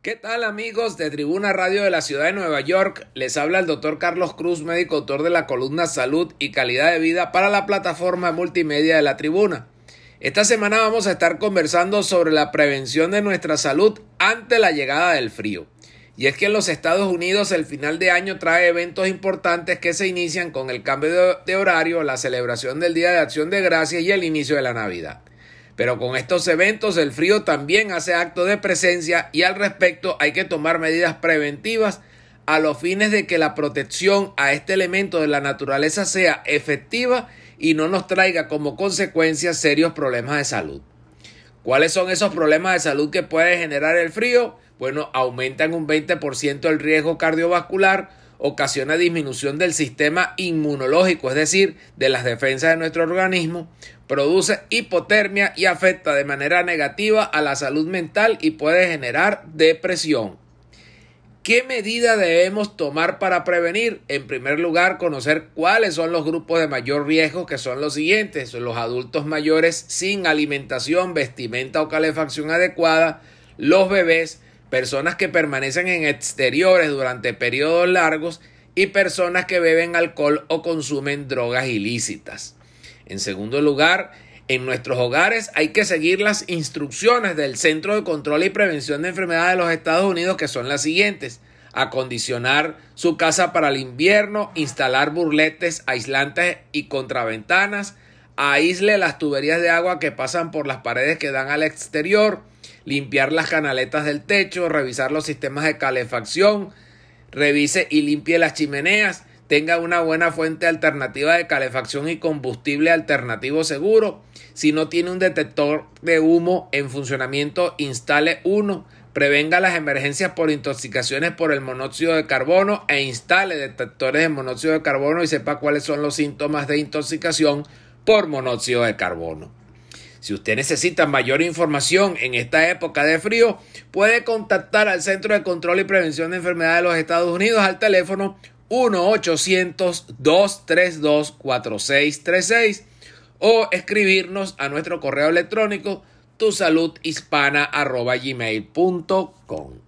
¿Qué tal amigos de Tribuna Radio de la Ciudad de Nueva York? Les habla el doctor Carlos Cruz, médico autor de la columna Salud y Calidad de Vida para la plataforma multimedia de la Tribuna. Esta semana vamos a estar conversando sobre la prevención de nuestra salud ante la llegada del frío. Y es que en los Estados Unidos el final de año trae eventos importantes que se inician con el cambio de, horario, la celebración del Día de Acción de Gracias y el inicio de la Navidad. Pero con estos eventos el frío también hace acto de presencia y al respecto hay que tomar medidas preventivas a los fines de que la protección a este elemento de la naturaleza sea efectiva y no nos traiga como consecuencia serios problemas de salud. ¿Cuáles son esos problemas de salud que puede generar el frío? Bueno, aumentan un 20% el riesgo cardiovascular, ocasiona disminución del sistema inmunológico, es decir, de las defensas de nuestro organismo, produce hipotermia y afecta de manera negativa a la salud mental y puede generar depresión. ¿Qué medida debemos tomar para prevenir? En primer lugar, conocer cuáles son los grupos de mayor riesgo, que son los siguientes, los adultos mayores sin alimentación, vestimenta o calefacción adecuada, los bebés, personas que permanecen en exteriores durante periodos largos y personas que beben alcohol o consumen drogas ilícitas. En segundo lugar, en nuestros hogares hay que seguir las instrucciones del Centro de Control y Prevención de Enfermedades de los Estados Unidos, que son las siguientes. Acondicionar su casa para el invierno, instalar burletes aislantes y contraventanas, aísle las tuberías de agua que pasan por las paredes que dan al exterior, limpiar las canaletas del techo, revisar los sistemas de calefacción, revise y limpie las chimeneas, tenga una buena fuente alternativa de calefacción y combustible alternativo seguro. Si no tiene un detector de humo en funcionamiento, instale uno. Prevenga las emergencias por intoxicaciones por el monóxido de carbono e instale detectores de monóxido de carbono y sepa cuáles son los síntomas de intoxicación por monóxido de carbono. Si usted necesita mayor información en esta época de frío, puede contactar al Centro de Control y Prevención de Enfermedades de los Estados Unidos al teléfono 1-800-232-4636 o escribirnos a nuestro correo electrónico tusaludhispana.gmail.com